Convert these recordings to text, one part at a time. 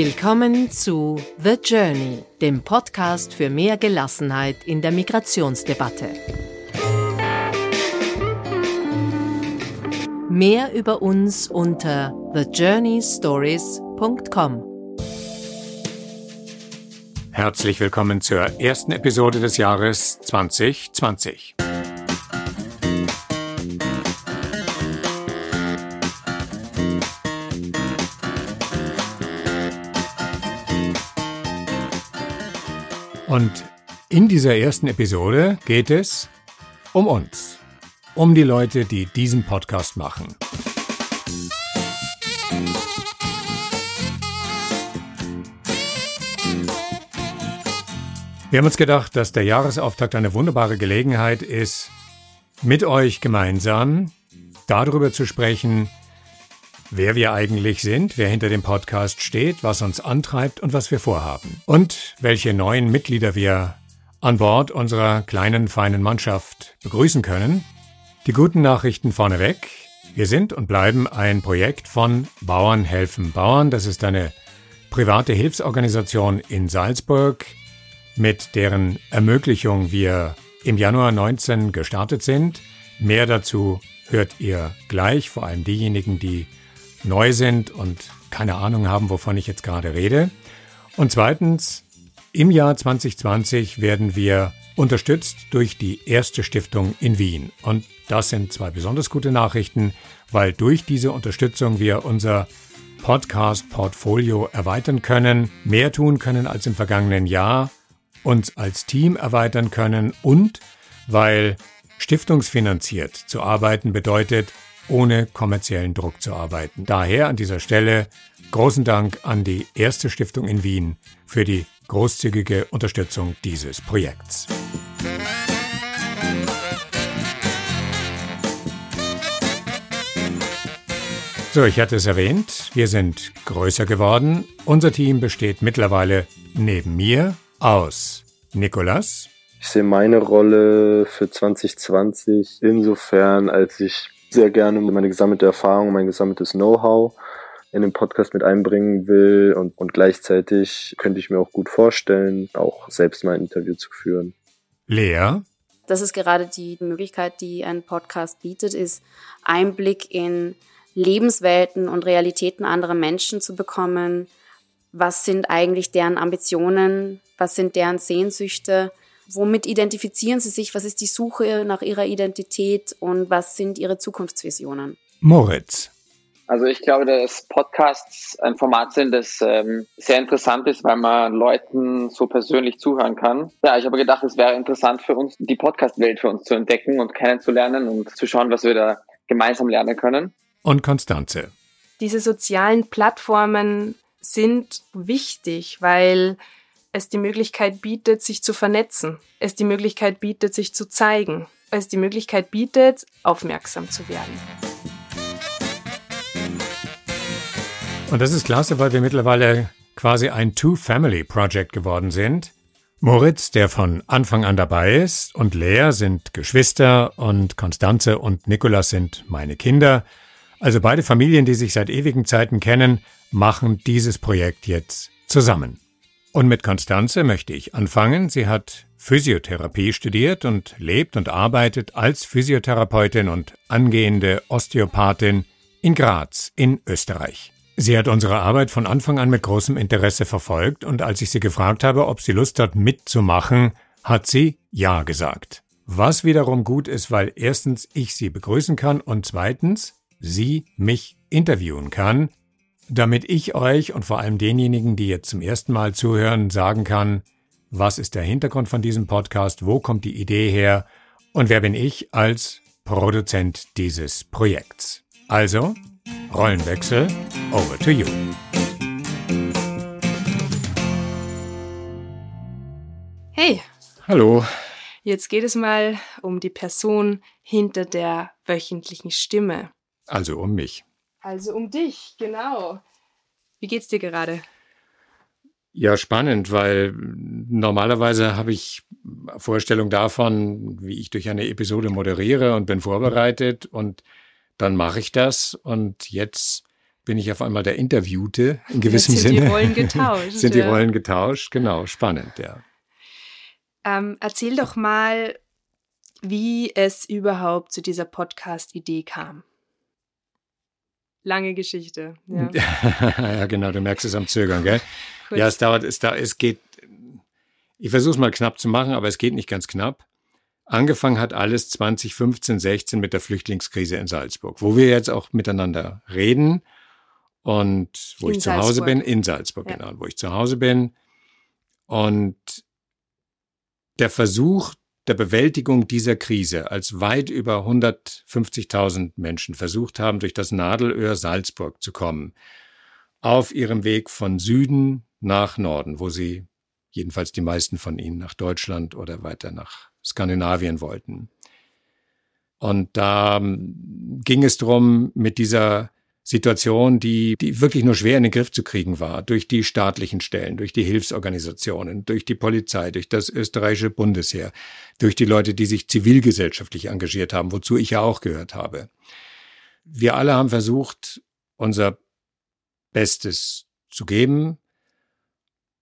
Willkommen zu The Journey, dem Podcast für mehr Gelassenheit in der Migrationsdebatte. Mehr über uns unter thejourneystories.com. Herzlich willkommen zur ersten Episode des Jahres 2020. Und in dieser ersten Episode geht es um uns, um die Leute, die diesen Podcast machen. Wir haben uns gedacht, dass der Jahresauftakt eine wunderbare Gelegenheit ist, mit euch gemeinsam darüber zu sprechen, wer wir eigentlich sind, wer hinter dem Podcast steht, was uns antreibt und was wir vorhaben. Und welche neuen Mitglieder wir an Bord unserer kleinen, feinen Mannschaft begrüßen können. Die guten Nachrichten vorneweg. Wir sind und bleiben ein Projekt von Bauern helfen Bauern. Das ist eine private Hilfsorganisation in Salzburg, mit deren Ermöglichung wir im Januar 19 gestartet sind. Mehr dazu hört ihr gleich, vor allem diejenigen, die neu sind und keine Ahnung haben, wovon ich jetzt gerade rede. Und zweitens, im Jahr 2020 werden wir unterstützt durch die erste Stiftung in Wien. Und das sind zwei besonders gute Nachrichten, weil durch diese Unterstützung wir unser Podcast-Portfolio erweitern können, mehr tun können als im vergangenen Jahr, uns als Team erweitern können und weil stiftungsfinanziert zu arbeiten bedeutet, ohne kommerziellen Druck zu arbeiten. Daher an dieser Stelle großen Dank an die Erste Stiftung in Wien für die großzügige Unterstützung dieses Projekts. So, ich hatte es erwähnt, wir sind größer geworden. Unser Team besteht mittlerweile neben mir aus Nikolas. Ich sehe meine Rolle für 2020 insofern, als ich sehr gerne meine gesammelte Erfahrung, mein gesammeltes Know-how in den Podcast mit einbringen will und, und gleichzeitig könnte ich mir auch gut vorstellen, auch selbst mal ein Interview zu führen. Lea? Das ist gerade die Möglichkeit, die ein Podcast bietet, ist Einblick in Lebenswelten und Realitäten anderer Menschen zu bekommen. Was sind eigentlich deren Ambitionen? Was sind deren Sehnsüchte? Womit identifizieren Sie sich? Was ist die Suche nach Ihrer Identität und was sind Ihre Zukunftsvisionen? Moritz. Also ich glaube, dass Podcasts ein Format sind, das ähm, sehr interessant ist, weil man Leuten so persönlich zuhören kann. Ja, ich habe gedacht, es wäre interessant für uns, die Podcast-Welt für uns zu entdecken und kennenzulernen und zu schauen, was wir da gemeinsam lernen können. Und Konstanze. Diese sozialen Plattformen sind wichtig, weil es die Möglichkeit bietet, sich zu vernetzen, es die Möglichkeit bietet, sich zu zeigen, es die Möglichkeit bietet, aufmerksam zu werden. Und das ist klasse, weil wir mittlerweile quasi ein Two-Family-Project geworden sind. Moritz, der von Anfang an dabei ist, und Lea sind Geschwister und Konstanze und Nikolas sind meine Kinder. Also beide Familien, die sich seit ewigen Zeiten kennen, machen dieses Projekt jetzt zusammen. Und mit Konstanze möchte ich anfangen. Sie hat Physiotherapie studiert und lebt und arbeitet als Physiotherapeutin und angehende Osteopathin in Graz in Österreich. Sie hat unsere Arbeit von Anfang an mit großem Interesse verfolgt und als ich sie gefragt habe, ob sie Lust hat mitzumachen, hat sie Ja gesagt. Was wiederum gut ist, weil erstens ich sie begrüßen kann und zweitens sie mich interviewen kann, damit ich euch und vor allem denjenigen, die jetzt zum ersten Mal zuhören, sagen kann, was ist der Hintergrund von diesem Podcast, wo kommt die Idee her und wer bin ich als Produzent dieses Projekts. Also, Rollenwechsel, over to you. Hey. Hallo. Jetzt geht es mal um die Person hinter der wöchentlichen Stimme. Also um mich. Also um dich, genau. Wie geht's dir gerade? Ja, spannend, weil normalerweise habe ich Vorstellung davon, wie ich durch eine Episode moderiere und bin vorbereitet und dann mache ich das und jetzt bin ich auf einmal der Interviewte in gewissem Jetzt sind Sinne. die Rollen getauscht. sind die. Rollen getauscht, genau, spannend, ja. Ähm, erzähl doch mal, wie es überhaupt zu dieser Podcast-Idee kam. Lange Geschichte. Ja. ja, genau, du merkst es am Zögern, gell? Kurz. Ja, es dauert, es, da, es geht, ich versuche es mal knapp zu machen, aber es geht nicht ganz knapp. Angefangen hat alles 2015, 16 mit der Flüchtlingskrise in Salzburg, wo wir jetzt auch miteinander reden und wo In ich zu Hause bin, in Salzburg, Ja. genau, wo ich zu Hause bin. Und der Versuch der Bewältigung dieser Krise, als weit über 150.000 Menschen versucht haben, durch das Nadelöhr Salzburg zu kommen, auf ihrem Weg von Süden nach Norden, wo sie jedenfalls die meisten von ihnen nach Deutschland oder weiter nach Skandinavien wollten. Und da ähm, ging es darum, mit dieser Situation, die, die wirklich nur schwer in den Griff zu kriegen war, durch die staatlichen Stellen, durch die Hilfsorganisationen, durch die Polizei, durch das österreichische Bundesheer, durch die Leute, die sich zivilgesellschaftlich engagiert haben, wozu ich ja auch gehört habe. Wir alle haben versucht, unser Bestes zu geben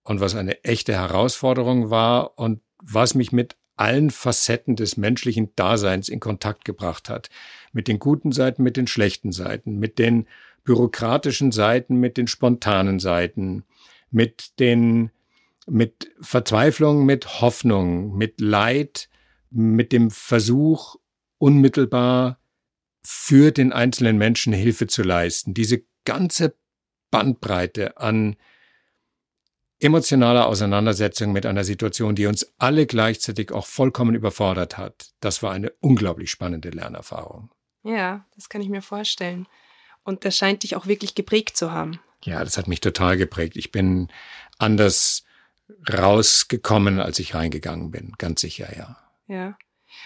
und was eine echte Herausforderung war und was mich mit allen Facetten des menschlichen Daseins in Kontakt gebracht hat. Mit den guten Seiten, mit den schlechten Seiten, mit den bürokratischen Seiten, mit den spontanen Seiten, mit den, mit Verzweiflung, mit Hoffnung, mit Leid, mit dem Versuch, unmittelbar für den einzelnen Menschen Hilfe zu leisten. Diese ganze Bandbreite an emotionaler Auseinandersetzung mit einer Situation, die uns alle gleichzeitig auch vollkommen überfordert hat. Das war eine unglaublich spannende Lernerfahrung. ja, das kann ich mir vorstellen. Und das scheint dich auch wirklich geprägt zu haben. Ja, das hat mich total geprägt. Ich bin anders rausgekommen, als ich reingegangen bin. Ganz sicher, ja. Ja.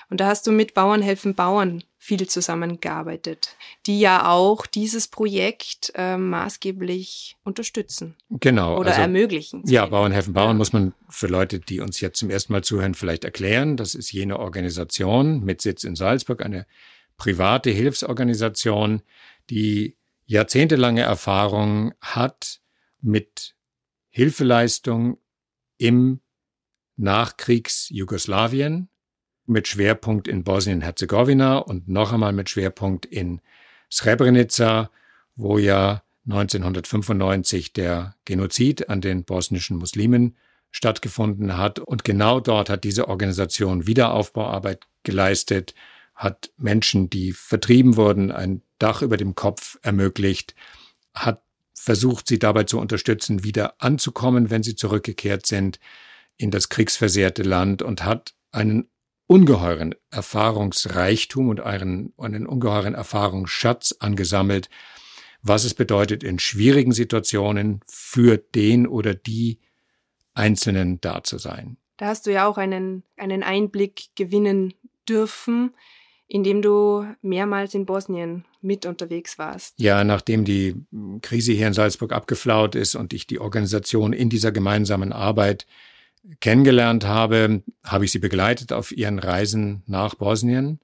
Und da hast du mit Bauern helfen Bauern viel zusammengearbeitet, die ja auch dieses Projekt äh, maßgeblich unterstützen Genau. oder also, ermöglichen. Ja, Bauern helfen Bauern Ja. muss man für Leute, die uns jetzt zum ersten Mal zuhören, vielleicht erklären. Das ist jene Organisation mit Sitz in Salzburg, eine private Hilfsorganisation, die jahrzehntelange Erfahrung hat mit Hilfeleistung im Nachkriegs-Jugoslawien, mit Schwerpunkt in Bosnien-Herzegowina und noch einmal mit Schwerpunkt in Srebrenica, wo ja 1995 der Genozid an den bosnischen Muslimen stattgefunden hat. Und genau dort hat diese Organisation Wiederaufbauarbeit geleistet, hat Menschen, die vertrieben wurden, ein Dach über dem Kopf ermöglicht, hat versucht, sie dabei zu unterstützen, wieder anzukommen, wenn sie zurückgekehrt sind in das kriegsversehrte Land und hat einen ungeheuren Erfahrungsreichtum und einen, einen ungeheuren Erfahrungsschatz angesammelt, was es bedeutet, in schwierigen Situationen für den oder die Einzelnen da zu sein. Da hast du ja auch einen, einen Einblick gewinnen dürfen, indem du mehrmals in Bosnien mit unterwegs warst. Ja, nachdem die Krise hier in Salzburg abgeflaut ist und ich die Organisation in dieser gemeinsamen Arbeit kennengelernt habe, habe ich sie begleitet auf ihren Reisen nach Bosnien.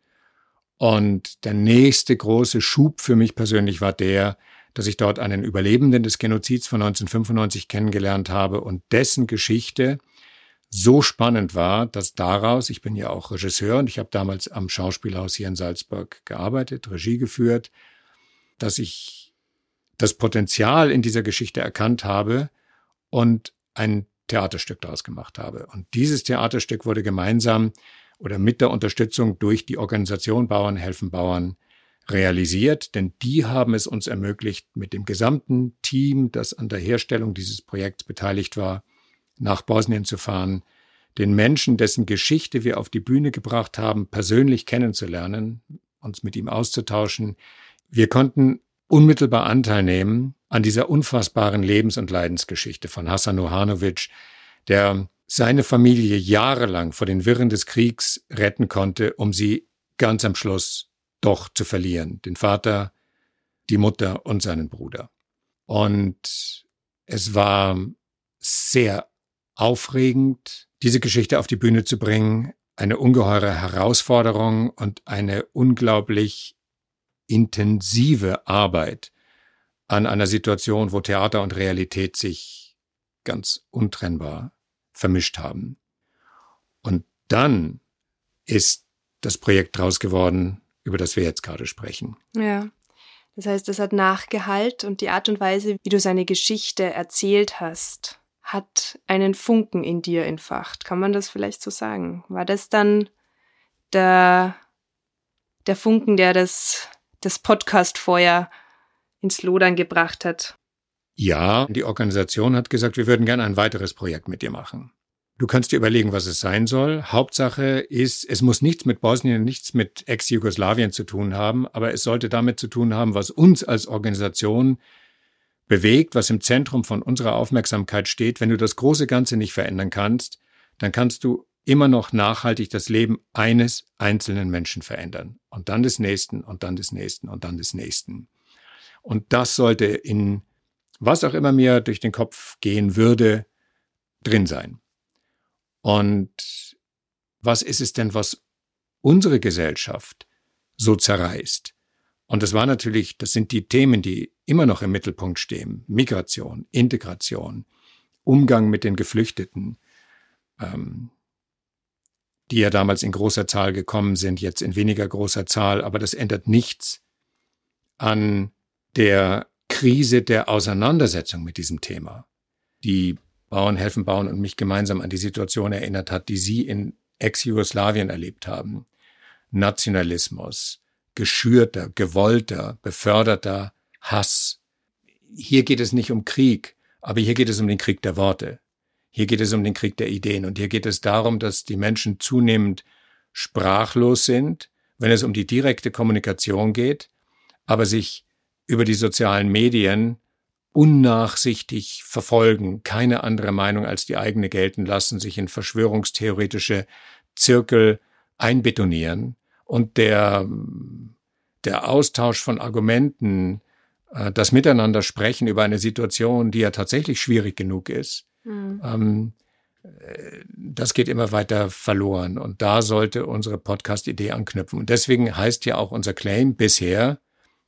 Und der nächste große Schub für mich persönlich war der, dass ich dort einen Überlebenden des Genozids von 1995 kennengelernt habe und dessen Geschichte so spannend war, dass daraus, ich bin ja auch Regisseur und ich habe damals am Schauspielhaus hier in Salzburg gearbeitet, Regie geführt, dass ich das Potenzial in dieser Geschichte erkannt habe und ein Theaterstück daraus gemacht habe. Und dieses Theaterstück wurde gemeinsam oder mit der Unterstützung durch die Organisation Bauern helfen Bauern realisiert, denn die haben es uns ermöglicht, mit dem gesamten Team, das an der Herstellung dieses Projekts beteiligt war, nach Bosnien zu fahren, den Menschen, dessen Geschichte wir auf die Bühne gebracht haben, persönlich kennenzulernen, uns mit ihm auszutauschen. Wir konnten unmittelbar Anteil nehmen an dieser unfassbaren Lebens- und Leidensgeschichte von Hassan Ohanovic, der seine Familie jahrelang vor den Wirren des Kriegs retten konnte, um sie ganz am Schluss doch zu verlieren. Den Vater, die Mutter und seinen Bruder. Und es war sehr aufregend, diese Geschichte auf die Bühne zu bringen, eine ungeheure Herausforderung und eine unglaublich intensive Arbeit an einer Situation, wo Theater und Realität sich ganz untrennbar vermischt haben. Und dann ist das Projekt draus geworden, über das wir jetzt gerade sprechen. Ja. Das heißt, es hat Nachgehalt und die Art und Weise, wie du seine Geschichte erzählt hast, hat einen Funken in dir entfacht. Kann man das vielleicht so sagen? War das dann der, der Funken, der das, das Podcast-Feuer ins Lodern gebracht hat? Ja, die Organisation hat gesagt, wir würden gerne ein weiteres Projekt mit dir machen. Du kannst dir überlegen, was es sein soll. Hauptsache ist, es muss nichts mit Bosnien, nichts mit Ex-Jugoslawien zu tun haben, aber es sollte damit zu tun haben, was uns als Organisation bewegt, was im Zentrum von unserer Aufmerksamkeit steht. Wenn du das große Ganze nicht verändern kannst, dann kannst du immer noch nachhaltig das Leben eines einzelnen Menschen verändern. Und dann des nächsten und dann des nächsten und dann des nächsten. Und das sollte in was auch immer mir durch den Kopf gehen würde, drin sein. Und was ist es denn, was unsere Gesellschaft so zerreißt? Und das war natürlich, das sind die Themen, die immer noch im Mittelpunkt stehen. Migration, Integration, Umgang mit den Geflüchteten, ähm, die ja damals in großer Zahl gekommen sind, jetzt in weniger großer Zahl, aber das ändert nichts an der Krise der Auseinandersetzung mit diesem Thema. Die Bauern helfen bauen und mich gemeinsam an die Situation erinnert hat, die sie in Ex-Jugoslawien erlebt haben. Nationalismus, geschürter, gewollter, beförderter Hass. Hier geht es nicht um Krieg, aber hier geht es um den Krieg der Worte. Hier geht es um den Krieg der Ideen und hier geht es darum, dass die Menschen zunehmend sprachlos sind, wenn es um die direkte Kommunikation geht, aber sich über die sozialen Medien unnachsichtig verfolgen, keine andere Meinung als die eigene gelten lassen, sich in verschwörungstheoretische Zirkel einbetonieren und der, der Austausch von Argumenten, äh, das Miteinander sprechen über eine Situation, die ja tatsächlich schwierig genug ist, mhm. ähm, äh, das geht immer weiter verloren. Und da sollte unsere Podcast-Idee anknüpfen. Und deswegen heißt ja auch unser Claim bisher,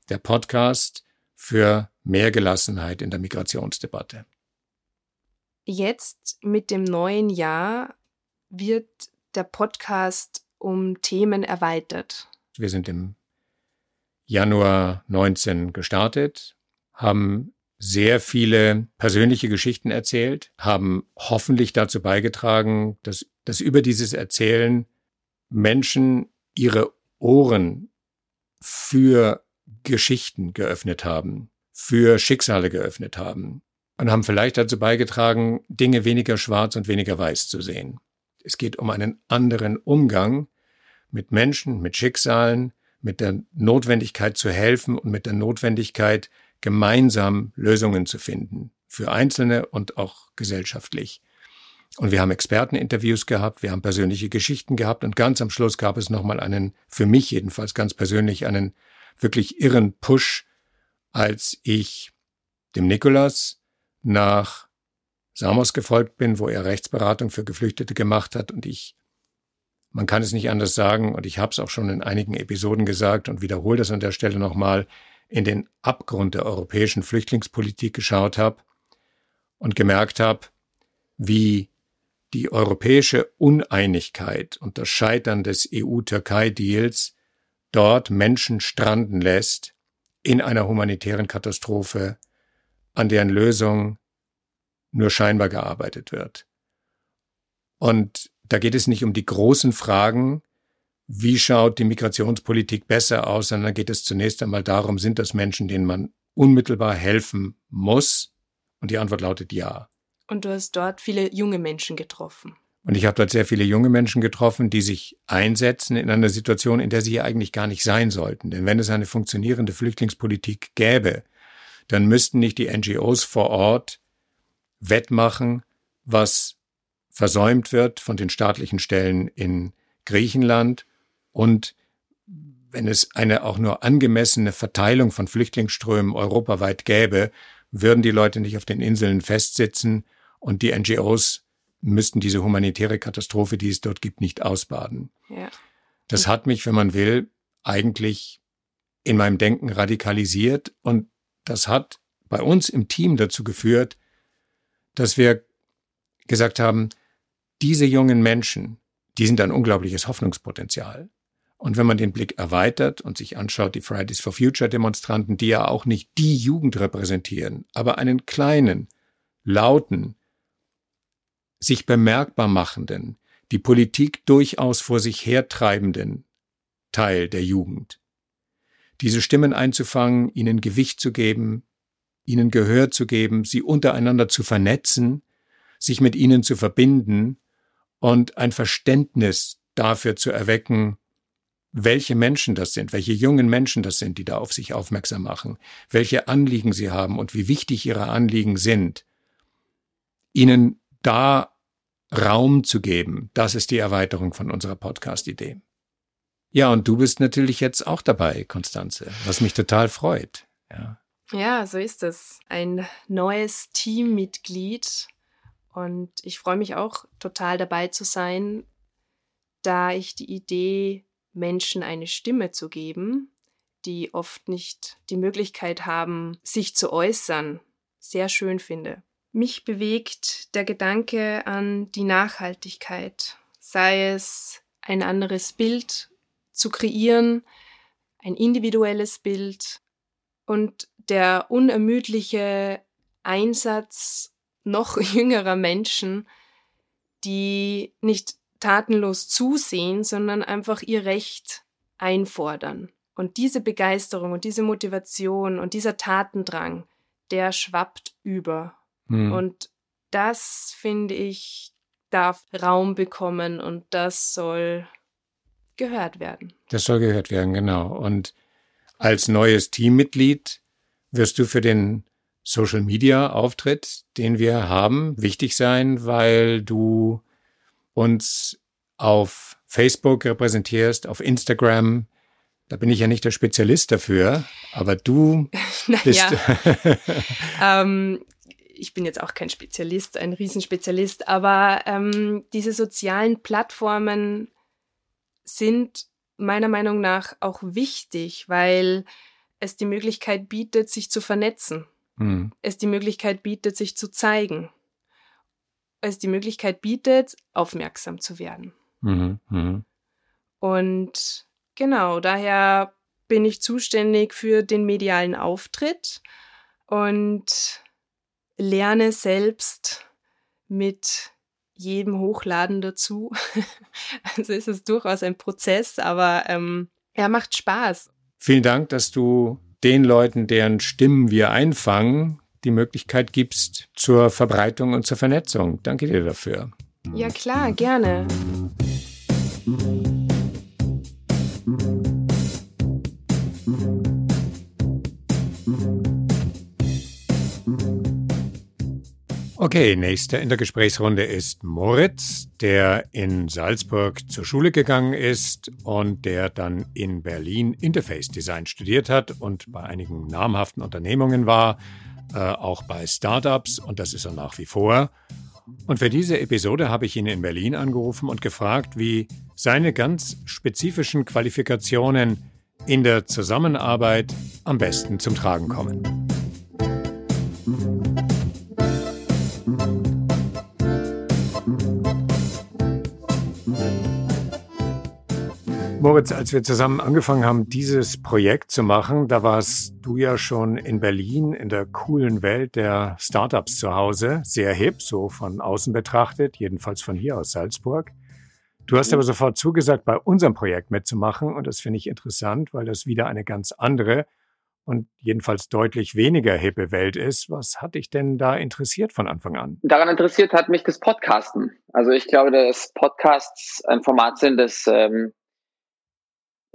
der Podcast für mehr Gelassenheit in der Migrationsdebatte. Jetzt mit dem neuen Jahr wird der Podcast um Themen erweitert. Wir sind im Januar 19 gestartet, haben sehr viele persönliche Geschichten erzählt, haben hoffentlich dazu beigetragen, dass, dass über dieses Erzählen Menschen ihre Ohren für Geschichten geöffnet haben, für Schicksale geöffnet haben und haben vielleicht dazu beigetragen, Dinge weniger schwarz und weniger weiß zu sehen. Es geht um einen anderen Umgang mit Menschen, mit Schicksalen, mit der Notwendigkeit zu helfen und mit der Notwendigkeit, gemeinsam Lösungen zu finden, für Einzelne und auch gesellschaftlich. Und wir haben Experteninterviews gehabt, wir haben persönliche Geschichten gehabt und ganz am Schluss gab es nochmal einen, für mich jedenfalls ganz persönlich, einen wirklich irren Push, als ich dem Nikolas nach Samos gefolgt bin, wo er Rechtsberatung für Geflüchtete gemacht hat und ich, man kann es nicht anders sagen und ich habe es auch schon in einigen Episoden gesagt und wiederhole das an der Stelle nochmal, in den Abgrund der europäischen Flüchtlingspolitik geschaut habe und gemerkt habe, wie die europäische Uneinigkeit und das Scheitern des EU-Türkei-Deals dort Menschen stranden lässt in einer humanitären Katastrophe, an deren Lösung nur scheinbar gearbeitet wird. Und da geht es nicht um die großen Fragen, wie schaut die Migrationspolitik besser aus, sondern geht es zunächst einmal darum, sind das Menschen, denen man unmittelbar helfen muss? Und die Antwort lautet ja. Und du hast dort viele junge Menschen getroffen. Und ich habe dort sehr viele junge Menschen getroffen, die sich einsetzen in einer Situation, in der sie hier eigentlich gar nicht sein sollten. Denn wenn es eine funktionierende Flüchtlingspolitik gäbe, dann müssten nicht die NGOs vor Ort wettmachen, was versäumt wird von den staatlichen Stellen in Griechenland und wenn es eine auch nur angemessene Verteilung von Flüchtlingsströmen europaweit gäbe, würden die Leute nicht auf den Inseln festsitzen und die NGOs müssten diese humanitäre Katastrophe, die es dort gibt, nicht ausbaden. Ja. Das hat mich, wenn man will, eigentlich in meinem Denken radikalisiert und das hat bei uns im Team dazu geführt, dass wir gesagt haben, diese jungen Menschen, die sind ein unglaubliches Hoffnungspotenzial. Und wenn man den Blick erweitert und sich anschaut, die Fridays for Future Demonstranten, die ja auch nicht die Jugend repräsentieren, aber einen kleinen, lauten, sich bemerkbar machenden, die Politik durchaus vor sich hertreibenden Teil der Jugend. Diese Stimmen einzufangen, ihnen Gewicht zu geben, ihnen Gehör zu geben, sie untereinander zu vernetzen, sich mit ihnen zu verbinden und ein Verständnis dafür zu erwecken, welche Menschen das sind, welche jungen Menschen das sind, die da auf sich aufmerksam machen, welche Anliegen sie haben und wie wichtig ihre Anliegen sind, ihnen da Raum zu geben, das ist die Erweiterung von unserer Podcast-Idee. Ja, und du bist natürlich jetzt auch dabei, Konstanze, was mich total freut. Ja. ja, so ist es. Ein neues Teammitglied. Und ich freue mich auch total dabei zu sein, da ich die Idee, Menschen eine Stimme zu geben, die oft nicht die Möglichkeit haben, sich zu äußern, sehr schön finde. Mich bewegt der Gedanke an die Nachhaltigkeit, sei es ein anderes Bild zu kreieren, ein individuelles Bild und der unermüdliche Einsatz noch jüngerer Menschen, die nicht tatenlos zusehen, sondern einfach ihr Recht einfordern. Und diese Begeisterung und diese Motivation und dieser Tatendrang, der schwappt über. Hm. Und das, finde ich, darf Raum bekommen und das soll gehört werden. Das soll gehört werden, genau. Und als neues Teammitglied wirst du für den Social Media Auftritt, den wir haben, wichtig sein, weil du uns auf Facebook repräsentierst, auf Instagram. Da bin ich ja nicht der Spezialist dafür, aber du bist. ähm, ich bin jetzt auch kein Spezialist, ein Riesenspezialist, aber ähm, diese sozialen Plattformen sind meiner Meinung nach auch wichtig, weil es die Möglichkeit bietet, sich zu vernetzen. Mhm. Es die Möglichkeit bietet, sich zu zeigen. Es die Möglichkeit bietet, aufmerksam zu werden. Mhm. Mhm. Und genau, daher bin ich zuständig für den medialen Auftritt und lerne selbst mit jedem Hochladen dazu. also ist es durchaus ein Prozess, aber ähm, er macht Spaß. Vielen Dank, dass du den Leuten, deren Stimmen wir einfangen, die Möglichkeit gibst zur Verbreitung und zur Vernetzung. Danke dir dafür. Ja klar, gerne. Okay, nächster in der Gesprächsrunde ist Moritz, der in Salzburg zur Schule gegangen ist und der dann in Berlin Interface Design studiert hat und bei einigen namhaften Unternehmungen war, äh, auch bei Startups und das ist er nach wie vor. Und für diese Episode habe ich ihn in Berlin angerufen und gefragt, wie seine ganz spezifischen Qualifikationen in der Zusammenarbeit am besten zum Tragen kommen. Moritz, als wir zusammen angefangen haben, dieses Projekt zu machen, da warst du ja schon in Berlin in der coolen Welt der Startups zu Hause, sehr hip, so von außen betrachtet, jedenfalls von hier aus Salzburg. Du hast aber sofort zugesagt, bei unserem Projekt mitzumachen und das finde ich interessant, weil das wieder eine ganz andere und jedenfalls deutlich weniger hippe Welt ist. Was hat dich denn da interessiert von Anfang an? Daran interessiert hat mich das Podcasten. Also ich glaube, dass Podcasts ein Format sind, das ähm,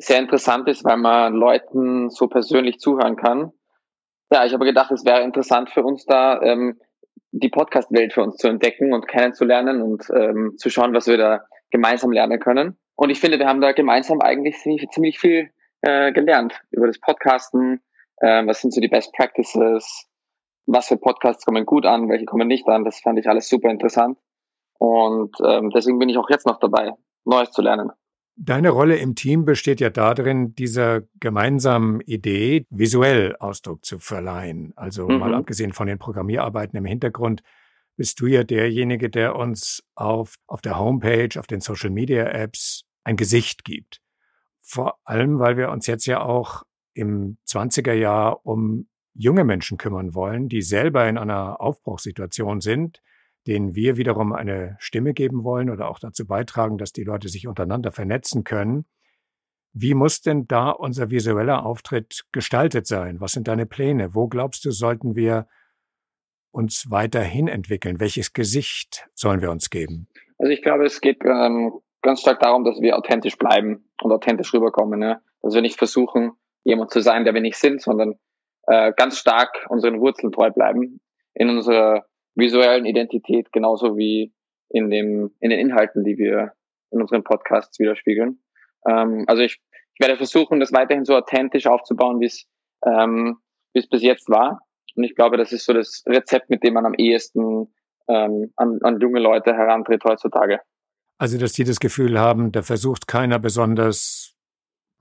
sehr interessant ist, weil man Leuten so persönlich zuhören kann. Ja, ich habe gedacht, es wäre interessant für uns da, ähm, die Podcast-Welt für uns zu entdecken und kennenzulernen und ähm, zu schauen, was wir da gemeinsam lernen können. Und ich finde, wir haben da gemeinsam eigentlich ziemlich, ziemlich viel äh, gelernt über das Podcasten. Äh, was sind so die Best Practices? Was für Podcasts kommen gut an, welche kommen nicht an? Das fand ich alles super interessant. Und ähm, deswegen bin ich auch jetzt noch dabei, Neues zu lernen. Deine Rolle im Team besteht ja darin, dieser gemeinsamen Idee visuell Ausdruck zu verleihen. Also mhm. mal abgesehen von den Programmierarbeiten im Hintergrund, bist du ja derjenige, der uns auf, auf der Homepage, auf den Social Media Apps ein Gesicht gibt. Vor allem, weil wir uns jetzt ja auch im 20er Jahr um junge Menschen kümmern wollen, die selber in einer Aufbruchssituation sind, denen wir wiederum eine Stimme geben wollen oder auch dazu beitragen, dass die Leute sich untereinander vernetzen können. Wie muss denn da unser visueller Auftritt gestaltet sein? Was sind deine Pläne? Wo glaubst du, sollten wir uns weiterhin entwickeln? Welches Gesicht sollen wir uns geben? Also ich glaube, es geht ähm, ganz stark darum, dass wir authentisch bleiben und authentisch rüberkommen. Ne? Dass wir nicht versuchen, jemand zu sein, der wir nicht sind, sondern äh, ganz stark unseren Wurzeln treu bleiben in unserer visuellen Identität, genauso wie in dem in den Inhalten, die wir in unseren Podcasts widerspiegeln. Ähm, also ich, ich werde versuchen, das weiterhin so authentisch aufzubauen, wie es ähm, wie es bis jetzt war. Und ich glaube, das ist so das Rezept, mit dem man am ehesten ähm, an, an junge Leute herantritt heutzutage. Also, dass die das Gefühl haben, da versucht keiner besonders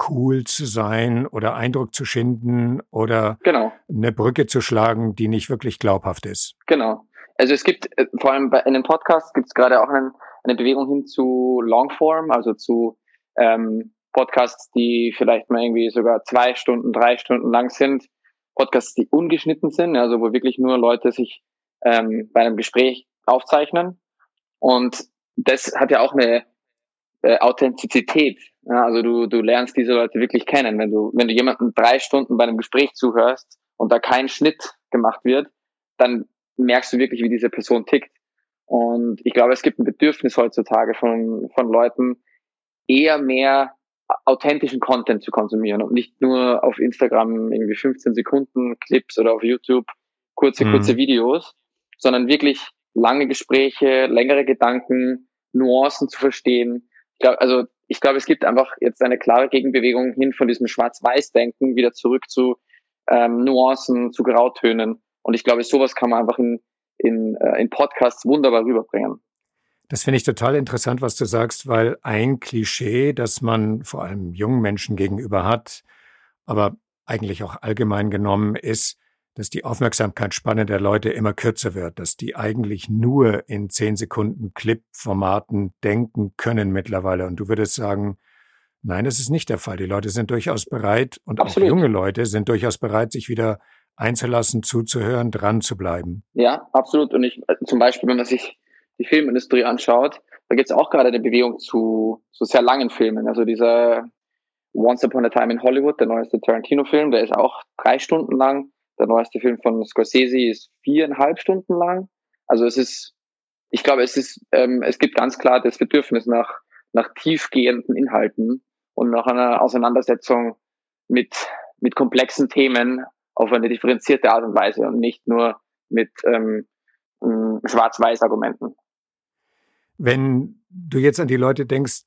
cool zu sein oder Eindruck zu schinden oder genau. eine Brücke zu schlagen, die nicht wirklich glaubhaft ist. Genau. Also es gibt äh, vor allem bei, in den Podcasts gibt es gerade auch einen, eine Bewegung hin zu Longform, also zu ähm, Podcasts, die vielleicht mal irgendwie sogar zwei Stunden, drei Stunden lang sind. Podcasts, die ungeschnitten sind, also wo wirklich nur Leute sich ähm, bei einem Gespräch aufzeichnen. Und das hat ja auch eine äh, Authentizität. Ja, also du, du lernst diese Leute wirklich kennen. Wenn du, wenn du jemanden drei Stunden bei einem Gespräch zuhörst und da kein Schnitt gemacht wird, dann merkst du wirklich, wie diese Person tickt. Und ich glaube, es gibt ein Bedürfnis heutzutage von, von Leuten, eher mehr authentischen Content zu konsumieren und nicht nur auf Instagram irgendwie 15 Sekunden Clips oder auf YouTube kurze, mhm. kurze Videos, sondern wirklich lange Gespräche, längere Gedanken, Nuancen zu verstehen, glaube, also ich glaube, es gibt einfach jetzt eine klare Gegenbewegung hin von diesem Schwarz-Weiß-Denken wieder zurück zu ähm, Nuancen, zu Grautönen. Und ich glaube, sowas kann man einfach in, in, äh, in Podcasts wunderbar rüberbringen. Das finde ich total interessant, was du sagst, weil ein Klischee, das man vor allem jungen Menschen gegenüber hat, aber eigentlich auch allgemein genommen ist, dass die Aufmerksamkeitsspanne der Leute immer kürzer wird, dass die eigentlich nur in zehn Sekunden Clip-Formaten denken können mittlerweile. Und du würdest sagen, nein, das ist nicht der Fall. Die Leute sind durchaus bereit und Absolut. auch junge Leute sind durchaus bereit, sich wieder einzulassen, zuzuhören, dran zu bleiben. Ja, absolut. Und ich, zum Beispiel, wenn man sich die Filmindustrie anschaut, da gibt es auch gerade eine Bewegung zu, zu sehr langen Filmen. Also dieser Once Upon a Time in Hollywood, der neueste Tarantino-Film, der ist auch drei Stunden lang. Der neueste Film von Scorsese ist viereinhalb Stunden lang. Also es ist, ich glaube, es ist, ähm, es gibt ganz klar das Bedürfnis nach, nach tiefgehenden Inhalten und nach einer Auseinandersetzung mit, mit komplexen Themen auf eine differenzierte Art und Weise und nicht nur mit ähm, Schwarz-Weiß-Argumenten. Wenn du jetzt an die Leute denkst,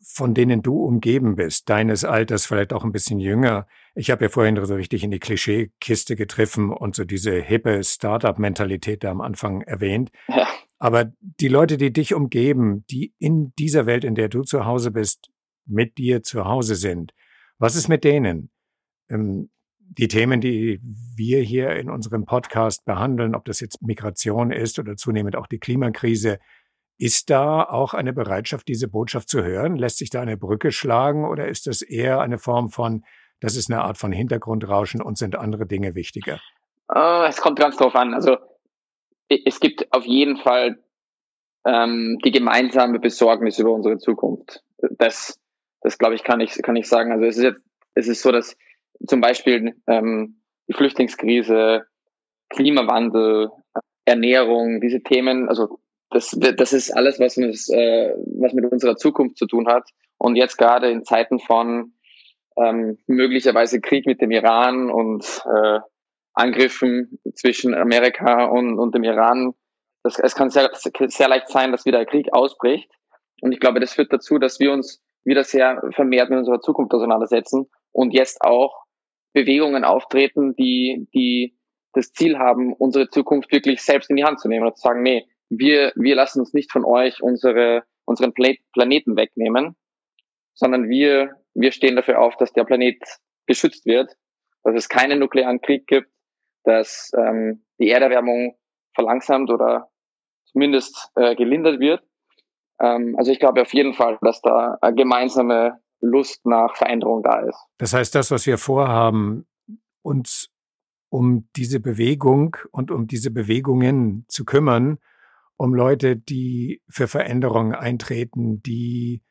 von denen du umgeben bist, deines Alters, vielleicht auch ein bisschen jünger. Ich habe ja vorhin so richtig in die Klischeekiste getroffen und so diese hippe Startup-Mentalität da am Anfang erwähnt. Ja. Aber die Leute, die dich umgeben, die in dieser Welt, in der du zu Hause bist, mit dir zu Hause sind, was ist mit denen? Ähm, die Themen, die wir hier in unserem Podcast behandeln, ob das jetzt Migration ist oder zunehmend auch die Klimakrise, ist da auch eine Bereitschaft, diese Botschaft zu hören? Lässt sich da eine Brücke schlagen oder ist das eher eine Form von, das ist eine Art von Hintergrundrauschen und sind andere Dinge wichtiger? Oh, es kommt ganz drauf an. Also es gibt auf jeden Fall ähm, die gemeinsame Besorgnis über unsere Zukunft. Das, das glaube ich, kann ich, kann ich sagen. Also es ist jetzt, es ist so, dass zum Beispiel ähm, die Flüchtlingskrise, Klimawandel, Ernährung, diese Themen, also das, das ist alles, was mit, äh, was mit unserer Zukunft zu tun hat. Und jetzt gerade in Zeiten von ähm, möglicherweise Krieg mit dem Iran und äh, Angriffen zwischen Amerika und, und dem Iran, das, es kann sehr, sehr leicht sein, dass wieder Krieg ausbricht. Und ich glaube, das führt dazu, dass wir uns wieder sehr vermehrt mit unserer Zukunft auseinandersetzen und jetzt auch Bewegungen auftreten, die, die das Ziel haben, unsere Zukunft wirklich selbst in die Hand zu nehmen und zu sagen, nee, wir, wir lassen uns nicht von euch unsere, unseren Planeten wegnehmen, sondern wir, wir stehen dafür auf, dass der Planet geschützt wird, dass es keinen nuklearen Krieg gibt, dass ähm, die Erderwärmung verlangsamt oder zumindest äh, gelindert wird. Ähm, also ich glaube auf jeden Fall, dass da eine gemeinsame Lust nach Veränderung da ist. Das heißt, das, was wir vorhaben, uns um diese Bewegung und um diese Bewegungen zu kümmern, um Leute, die für Veränderungen eintreten, die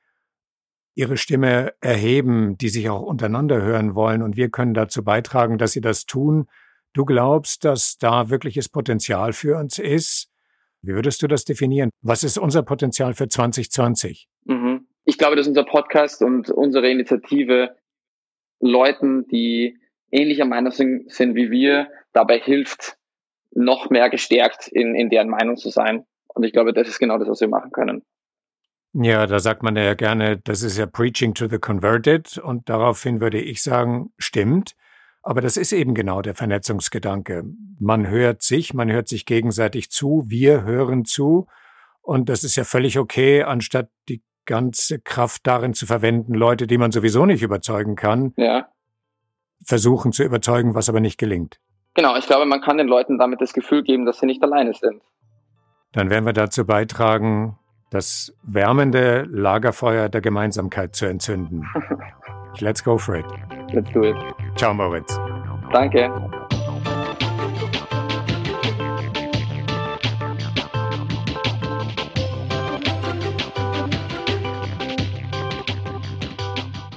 ihre Stimme erheben, die sich auch untereinander hören wollen. Und wir können dazu beitragen, dass sie das tun. Du glaubst, dass da wirkliches Potenzial für uns ist. Wie würdest du das definieren? Was ist unser Potenzial für 2020? Ich glaube, dass unser Podcast und unsere Initiative Leuten, die ähnlicher Meinung sind, sind wie wir, dabei hilft, noch mehr gestärkt in, in deren Meinung zu sein. Und ich glaube, das ist genau das, was wir machen können. Ja, da sagt man ja gerne, das ist ja Preaching to the Converted. Und daraufhin würde ich sagen, stimmt. Aber das ist eben genau der Vernetzungsgedanke. Man hört sich, man hört sich gegenseitig zu, wir hören zu. Und das ist ja völlig okay, anstatt die ganze Kraft darin zu verwenden, Leute, die man sowieso nicht überzeugen kann, ja. versuchen zu überzeugen, was aber nicht gelingt. Genau, ich glaube, man kann den Leuten damit das Gefühl geben, dass sie nicht alleine sind. Dann werden wir dazu beitragen, das wärmende Lagerfeuer der Gemeinsamkeit zu entzünden. Let's go for it. Let's do it. Ciao, Moritz. Danke.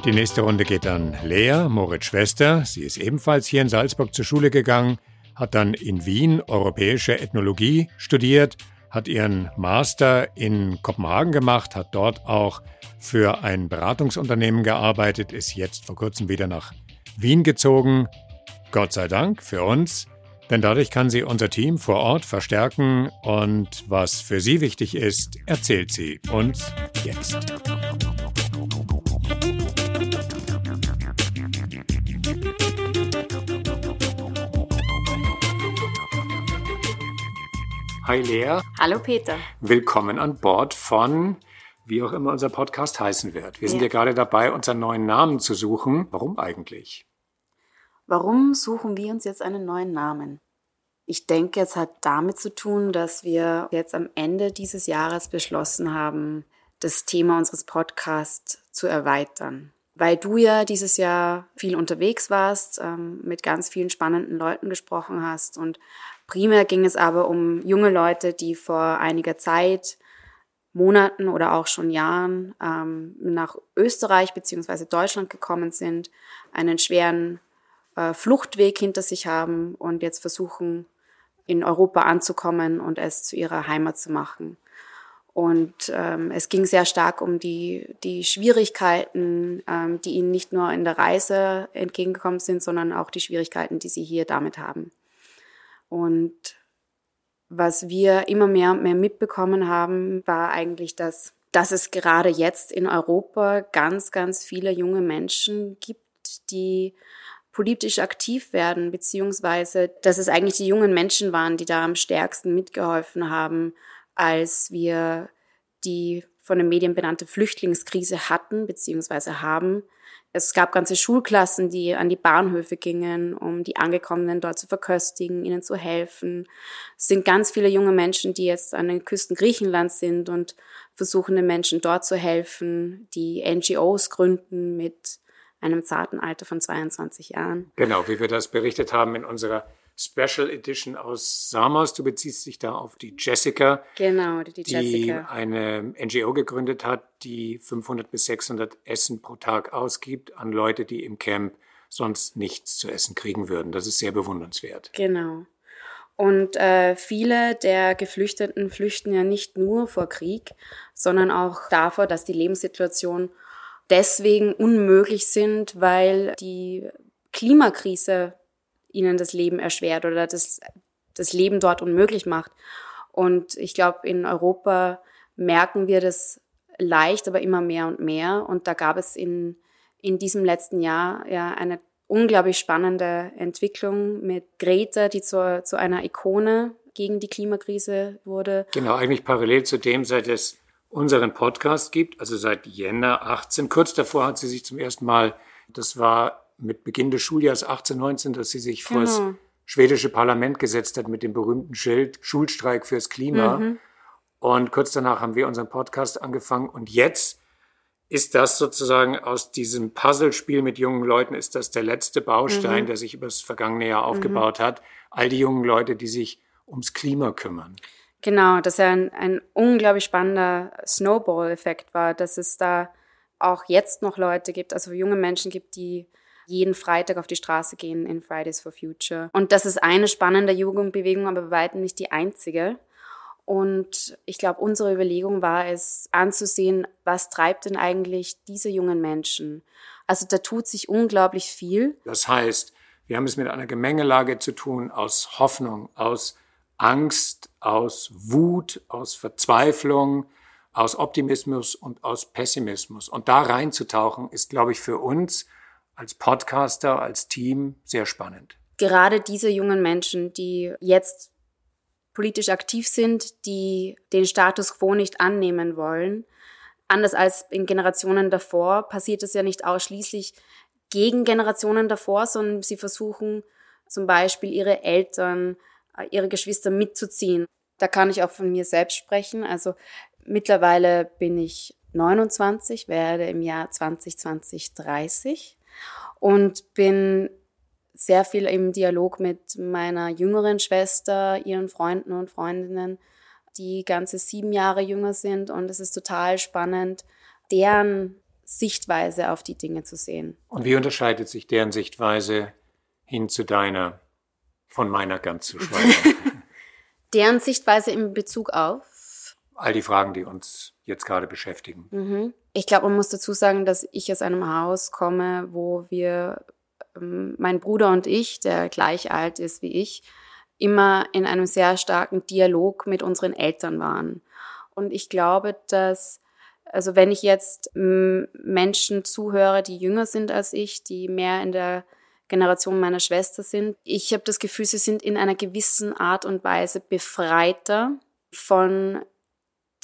Die nächste Runde geht an Lea, Moritz Schwester. Sie ist ebenfalls hier in Salzburg zur Schule gegangen, hat dann in Wien europäische Ethnologie studiert hat ihren Master in Kopenhagen gemacht, hat dort auch für ein Beratungsunternehmen gearbeitet, ist jetzt vor kurzem wieder nach Wien gezogen. Gott sei Dank für uns, denn dadurch kann sie unser Team vor Ort verstärken und was für sie wichtig ist, erzählt sie uns jetzt. Hi Lea. Hallo Peter. Willkommen an Bord von, wie auch immer unser Podcast heißen wird. Wir sind ja gerade dabei, unseren neuen Namen zu suchen. Warum eigentlich? Warum suchen wir uns jetzt einen neuen Namen? Ich denke, es hat damit zu tun, dass wir jetzt am Ende dieses Jahres beschlossen haben, das Thema unseres Podcasts zu erweitern. Weil du ja dieses Jahr viel unterwegs warst, ähm, mit ganz vielen spannenden Leuten gesprochen hast und Primär ging es aber um junge Leute, die vor einiger Zeit, Monaten oder auch schon Jahren ähm, nach Österreich bzw. Deutschland gekommen sind, einen schweren äh, Fluchtweg hinter sich haben und jetzt versuchen, in Europa anzukommen und es zu ihrer Heimat zu machen. Und ähm, es ging sehr stark um die, die Schwierigkeiten, ähm, die ihnen nicht nur in der Reise entgegengekommen sind, sondern auch die Schwierigkeiten, die sie hier damit haben. Und was wir immer mehr und mehr mitbekommen haben, war eigentlich, dass, dass es gerade jetzt in Europa ganz, ganz viele junge Menschen gibt, die politisch aktiv werden, beziehungsweise dass es eigentlich die jungen Menschen waren, die da am stärksten mitgeholfen haben, als wir die von den Medien benannte Flüchtlingskrise hatten, beziehungsweise haben. Es gab ganze Schulklassen, die an die Bahnhöfe gingen, um die Angekommenen dort zu verköstigen, ihnen zu helfen. Es sind ganz viele junge Menschen, die jetzt an den Küsten Griechenlands sind und versuchen den Menschen dort zu helfen, die NGOs gründen mit einem zarten Alter von 22 Jahren. Genau, wie wir das berichtet haben in unserer Special Edition aus Samos. Du beziehst dich da auf die Jessica. Genau, die, die Jessica. Die eine NGO gegründet hat, die 500 bis 600 Essen pro Tag ausgibt an Leute, die im Camp sonst nichts zu essen kriegen würden. Das ist sehr bewundernswert. Genau. Und äh, viele der Geflüchteten flüchten ja nicht nur vor Krieg, sondern auch davor, dass die Lebenssituation deswegen unmöglich sind, weil die Klimakrise ihnen das Leben erschwert oder das, das Leben dort unmöglich macht. Und ich glaube, in Europa merken wir das leicht, aber immer mehr und mehr. Und da gab es in, in diesem letzten Jahr ja eine unglaublich spannende Entwicklung mit Greta, die zur, zu einer Ikone gegen die Klimakrise wurde. Genau, eigentlich parallel zu dem, seit es unseren Podcast gibt, also seit Jänner 18. Kurz davor hat sie sich zum ersten Mal, das war mit Beginn des Schuljahres 18, 19, dass sie sich vor das Genau. schwedische Parlament gesetzt hat mit dem berühmten Schild Schulstreik fürs Klima. Mhm. Und kurz danach haben wir unseren Podcast angefangen. Und jetzt ist das sozusagen aus diesem Puzzlespiel mit jungen Leuten, ist das der letzte Baustein, Mhm. der sich über das vergangene Jahr aufgebaut hat. All die jungen Leute, die sich ums Klima kümmern. Genau, dass ja ein, ein unglaublich spannender Snowball-Effekt war, dass es da auch jetzt noch Leute gibt, also junge Menschen gibt, die jeden Freitag auf die Straße gehen in Fridays for Future. Und das ist eine spannende Jugendbewegung, aber bei weitem nicht die einzige. Und ich glaube, unsere Überlegung war es, anzusehen, was treibt denn eigentlich diese jungen Menschen? Also da tut sich unglaublich viel. Das heißt, wir haben es mit einer Gemengelage zu tun aus Hoffnung, aus Angst, aus Wut, aus Verzweiflung, aus Optimismus und aus Pessimismus. Und da reinzutauchen, ist, glaube ich, für uns als Podcaster, als Team sehr spannend. gerade diese jungen Menschen, die jetzt politisch aktiv sind, die den Status quo nicht annehmen wollen, anders als in Generationen davor, passiert es ja nicht ausschließlich gegen Generationen davor, sondern sie versuchen zum Beispiel ihre Eltern, äh, ihre Geschwister mitzuziehen. Da kann ich auch von mir selbst sprechen. Also mittlerweile bin ich 29, werde im Jahr 2020 30 und bin sehr viel im Dialog mit meiner jüngeren Schwester, ihren Freunden und Freundinnen, die ganze sieben Jahre jünger sind. Und es ist total spannend, deren Sichtweise auf die Dinge zu sehen. Und wie unterscheidet sich deren Sichtweise hin zu deiner, von meiner ganz zu schweigen? Deren Sichtweise in Bezug auf. All die Fragen, die uns jetzt gerade beschäftigen. Mhm. Ich glaube, man muss dazu sagen, dass ich aus einem Haus komme, wo wir, ähm, mein Bruder und ich, der gleich alt ist wie ich, immer in einem sehr starken Dialog mit unseren Eltern waren. Und ich glaube, dass, also wenn ich jetzt Menschen zuhöre, die jünger sind als ich, die mehr in der Generation meiner Schwester sind, ich habe das Gefühl, sie sind in einer gewissen Art und Weise befreiter von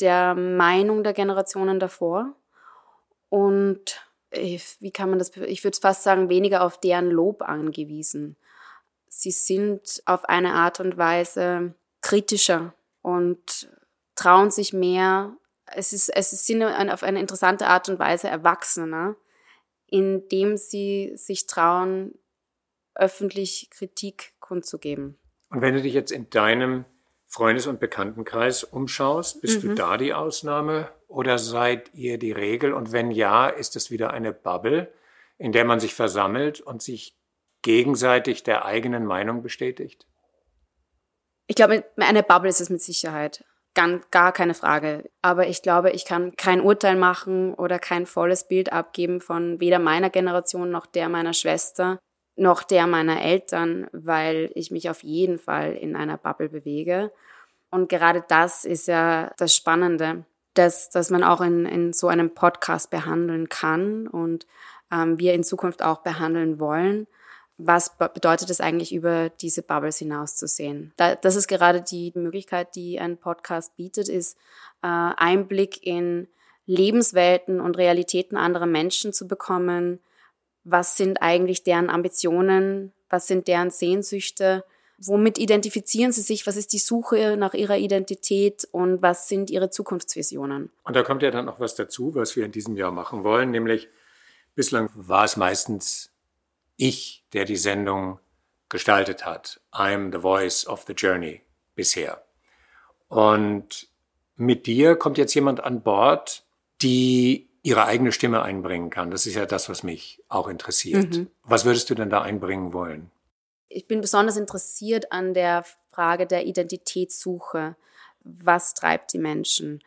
der Meinung der Generationen davor und wie kann man das, ich würde fast sagen, weniger auf deren Lob angewiesen. Sie sind auf eine Art und Weise kritischer und trauen sich mehr. Es ist, es sind auf eine interessante Art und Weise erwachsener, indem sie sich trauen, öffentlich Kritik kundzugeben. Und wenn du dich jetzt in deinem Freundes- und Bekanntenkreis umschaust, bist Mhm. du da die Ausnahme oder seid ihr die Regel? Und wenn ja, ist es wieder eine Bubble, in der man sich versammelt und sich gegenseitig der eigenen Meinung bestätigt? Ich glaube, eine Bubble ist es mit Sicherheit. Gar, gar keine Frage. Aber ich glaube, ich kann kein Urteil machen oder kein volles Bild abgeben von weder meiner Generation noch der meiner Schwester noch der meiner Eltern, weil ich mich auf jeden Fall in einer Bubble bewege. Und gerade das ist ja das Spannende, dass, dass man auch in, in so einem Podcast behandeln kann und ähm, wir in Zukunft auch behandeln wollen. Was be- bedeutet es eigentlich, über diese Bubbles hinauszusehen? Da, das ist gerade die Möglichkeit, die ein Podcast bietet, ist äh, Einblick in Lebenswelten und Realitäten anderer Menschen zu bekommen. Was sind eigentlich deren Ambitionen? Was sind deren Sehnsüchte? Womit identifizieren sie sich? Was ist die Suche nach ihrer Identität und was sind ihre Zukunftsvisionen? Und da kommt ja dann noch was dazu, was wir in diesem Jahr machen wollen, nämlich bislang war es meistens ich, der die Sendung gestaltet hat. I'm the voice of the journey bisher. Und mit dir kommt jetzt jemand an Bord, die ihre eigene Stimme einbringen kann. Das ist ja das, was mich auch interessiert. Mhm. Was würdest du denn da einbringen wollen? Ich bin besonders interessiert an der Frage der Identitätssuche. Was treibt die Menschen?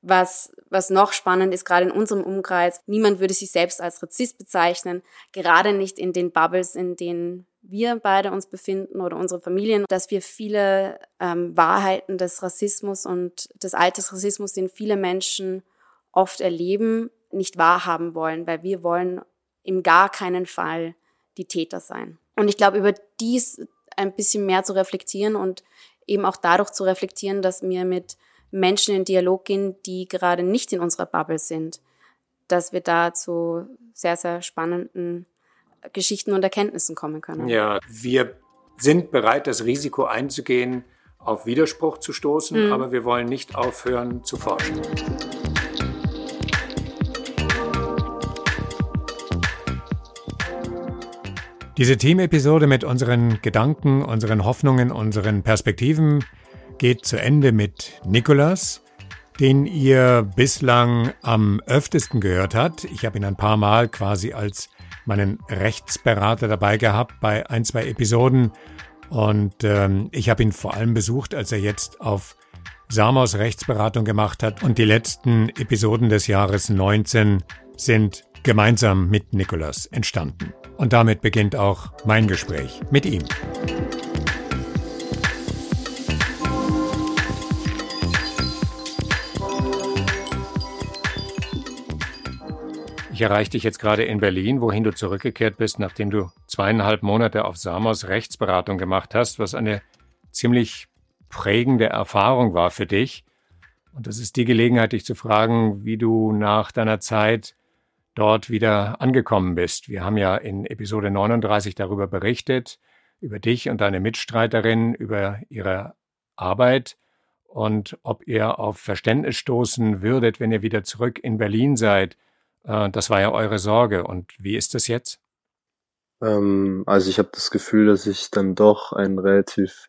Was, was noch spannend ist, gerade in unserem Umkreis, niemand würde sich selbst als Rassist bezeichnen, gerade nicht in den Bubbles, in denen wir beide uns befinden oder unsere Familien, dass wir viele ähm, Wahrheiten des Rassismus und des Alltagsrassismus, den viele Menschen oft erleben, nicht wahrhaben wollen, weil wir wollen im gar keinen Fall die Täter sein. Und ich glaube, über dies ein bisschen mehr zu reflektieren und eben auch dadurch zu reflektieren, dass wir mit Menschen in Dialog gehen, die gerade nicht in unserer Bubble sind, dass wir da zu sehr, sehr spannenden Geschichten und Erkenntnissen kommen können. Ja, wir sind bereit, das Risiko einzugehen, auf Widerspruch zu stoßen, mhm. aber wir wollen nicht aufhören zu forschen. Diese Team-Episode mit unseren Gedanken, unseren Hoffnungen, unseren Perspektiven geht zu Ende mit Nikolas, den ihr bislang am öftesten gehört habt. Ich habe ihn ein paar Mal quasi als meinen Rechtsberater dabei gehabt bei ein, zwei Episoden. Und ähm, ich habe ihn vor allem besucht, als er jetzt auf Samos Rechtsberatung gemacht hat. Und die letzten Episoden des Jahres 19 sind gemeinsam mit Nikolas entstanden. Und damit beginnt auch mein Gespräch mit ihm. Ich erreiche dich jetzt gerade in Berlin, wohin du zurückgekehrt bist, nachdem du zweieinhalb Monate auf Samos Rechtsberatung gemacht hast, was eine ziemlich prägende Erfahrung war für dich. Und das ist die Gelegenheit, dich zu fragen, wie du nach deiner Zeit dort wieder angekommen bist. Wir haben ja in Episode 39 darüber berichtet, über dich und deine Mitstreiterin, über ihre Arbeit und ob ihr auf Verständnis stoßen würdet, wenn ihr wieder zurück in Berlin seid äh, das war ja eure Sorge. Und wie ist das jetzt? Ähm, also ich habe das Gefühl, dass ich dann doch ein relativ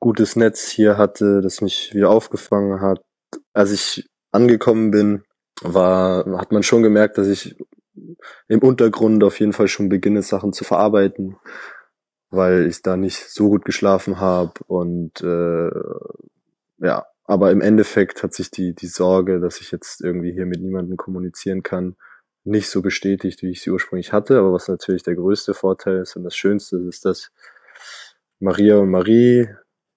gutes Netz hier hatte, das mich wieder aufgefangen hat. Als ich angekommen bin, war, hat man schon gemerkt, dass ich im Untergrund auf jeden Fall schon beginne, Sachen zu verarbeiten, weil ich da nicht so gut geschlafen habe und äh, ja, aber im Endeffekt hat sich die, die Sorge, dass ich jetzt irgendwie hier mit niemandem kommunizieren kann, nicht so bestätigt, wie ich sie ursprünglich hatte. Aber was natürlich der größte Vorteil ist und das Schönste ist, dass Maria und Marie,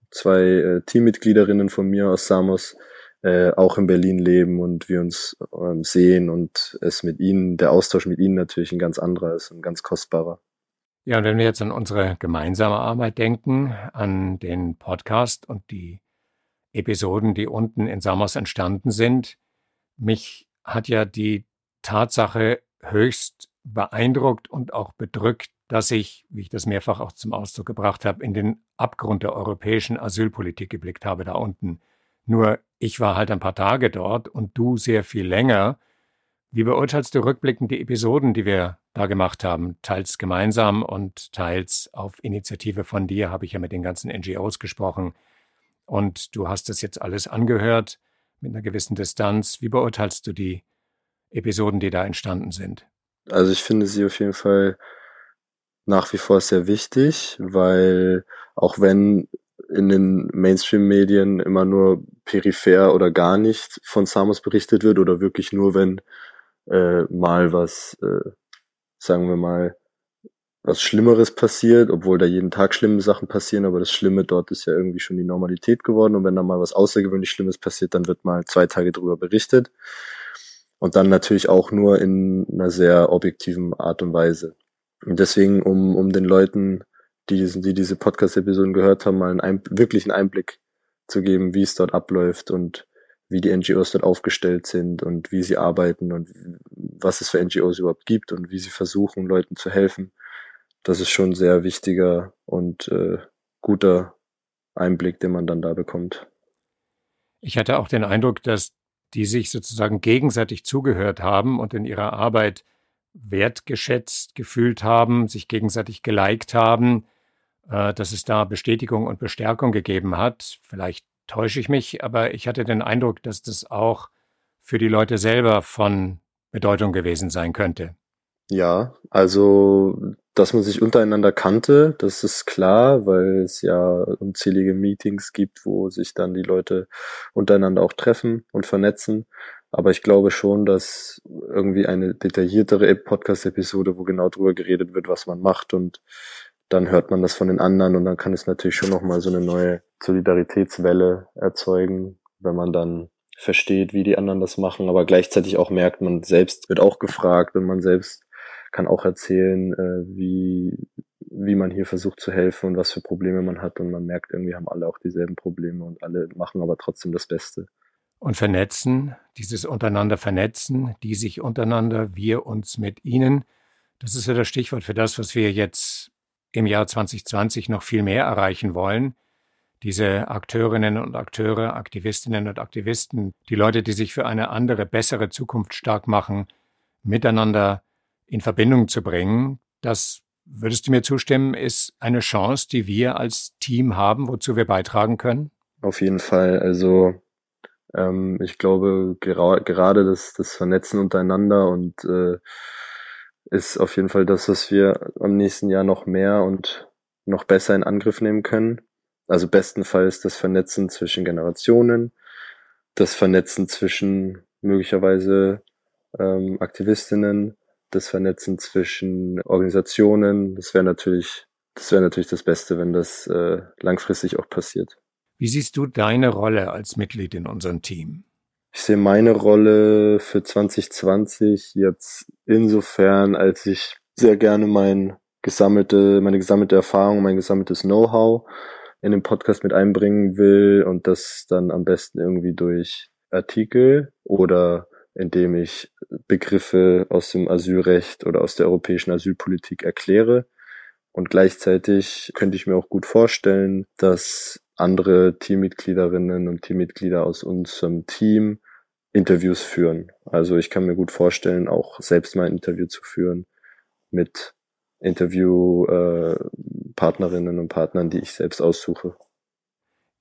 zwei äh, Teammitgliederinnen von mir aus Samos, äh, auch in Berlin leben und wir uns ähm, sehen und es mit ihnen, der Austausch mit ihnen natürlich ein ganz anderer ist und ganz kostbarer. Ja, und wenn wir jetzt an unsere gemeinsame Arbeit denken, an den Podcast und die Episoden, die unten in Samos entstanden sind. Mich hat ja die Tatsache höchst beeindruckt und auch bedrückt, dass ich, wie ich das mehrfach auch zum Ausdruck gebracht habe, in den Abgrund der europäischen Asylpolitik geblickt habe da unten. Nur ich war halt ein paar Tage dort und du sehr viel länger. Wie beurteilst du rückblickend die Episoden, die wir da gemacht haben? Teils gemeinsam und teils auf Initiative von dir habe ich ja mit den ganzen NGOs gesprochen. Und du hast das jetzt alles angehört mit einer gewissen Distanz. Wie beurteilst du die Episoden, die da entstanden sind? Also ich finde sie auf jeden Fall nach wie vor sehr wichtig, weil auch wenn in den Mainstream-Medien immer nur peripher oder gar nicht von Samos berichtet wird oder wirklich nur, wenn äh, mal was, äh, sagen wir mal, was Schlimmeres passiert, obwohl da jeden Tag schlimme Sachen passieren, aber das Schlimme dort ist ja irgendwie schon die Normalität geworden und wenn da mal was außergewöhnlich Schlimmes passiert, dann wird mal zwei Tage drüber berichtet und dann natürlich auch nur in einer sehr objektiven Art und Weise. Und deswegen, um, um den Leuten, die, die diese Podcast-Episoden gehört haben, mal einen Ein wirklichen Einblick zu geben, wie es dort abläuft und wie die NGOs dort aufgestellt sind und wie sie arbeiten und was es für NGOs überhaupt gibt und wie sie versuchen, Leuten zu helfen das ist schon sehr wichtiger und äh, guter Einblick, den man dann da bekommt. Ich hatte auch den Eindruck, dass die sich sozusagen gegenseitig zugehört haben und in ihrer Arbeit wertgeschätzt gefühlt haben, sich gegenseitig geliked haben, äh, dass es da Bestätigung und Bestärkung gegeben hat. Vielleicht täusche ich mich, aber ich hatte den Eindruck, dass das auch für die Leute selber von Bedeutung gewesen sein könnte. Ja, also dass man sich untereinander kannte, das ist klar, weil es ja unzählige Meetings gibt, wo sich dann die Leute untereinander auch treffen und vernetzen. Aber ich glaube schon, dass irgendwie eine detailliertere Podcast-Episode, wo genau drüber geredet wird, was man macht und dann hört man das von den anderen und dann kann es natürlich schon nochmal so eine neue Solidaritätswelle erzeugen, wenn man dann versteht, wie die anderen das machen, aber gleichzeitig auch merkt, man selbst wird auch gefragt und man selbst kann auch erzählen, äh, wie wie man hier versucht zu helfen und was für Probleme man hat. Und man merkt, irgendwie haben alle auch dieselben Probleme und alle machen aber trotzdem das Beste. Und vernetzen, dieses untereinander vernetzen, die sich untereinander, wir uns mit ihnen. Das ist ja das Stichwort für das, was wir jetzt im Jahr 2020 noch viel mehr erreichen wollen. Diese Akteurinnen und Akteure, Aktivistinnen und Aktivisten, die Leute, die sich für eine andere, bessere Zukunft stark machen, miteinander in Verbindung zu bringen, das würdest du mir zustimmen, ist eine Chance, die wir als Team haben, wozu wir beitragen können? Auf jeden Fall. Also ähm, ich glaube, gera gerade das, das Vernetzen untereinander und äh, ist auf jeden Fall das, was wir am nächsten Jahr noch mehr und noch besser in Angriff nehmen können. Also bestenfalls das Vernetzen zwischen Generationen, das Vernetzen zwischen möglicherweise ähm, Aktivistinnen, das Vernetzen zwischen Organisationen. Das wäre natürlich, das wäre natürlich das Beste, wenn das äh, langfristig auch passiert. Wie siehst du deine Rolle als Mitglied in unserem Team? Ich sehe meine Rolle für 2020 jetzt insofern, als ich sehr gerne mein gesammelte, meine gesammelte Erfahrung, mein gesammeltes Know-how in den Podcast mit einbringen will und das dann am besten irgendwie durch Artikel oder indem ich Begriffe aus dem Asylrecht oder aus der europäischen Asylpolitik erkläre. Und gleichzeitig könnte ich mir auch gut vorstellen, dass andere Teammitgliederinnen und Teammitglieder aus unserem Team Interviews führen. Also ich kann mir gut vorstellen, auch selbst mal ein Interview zu führen mit Interviewpartnerinnen äh, und Partnern, die ich selbst aussuche.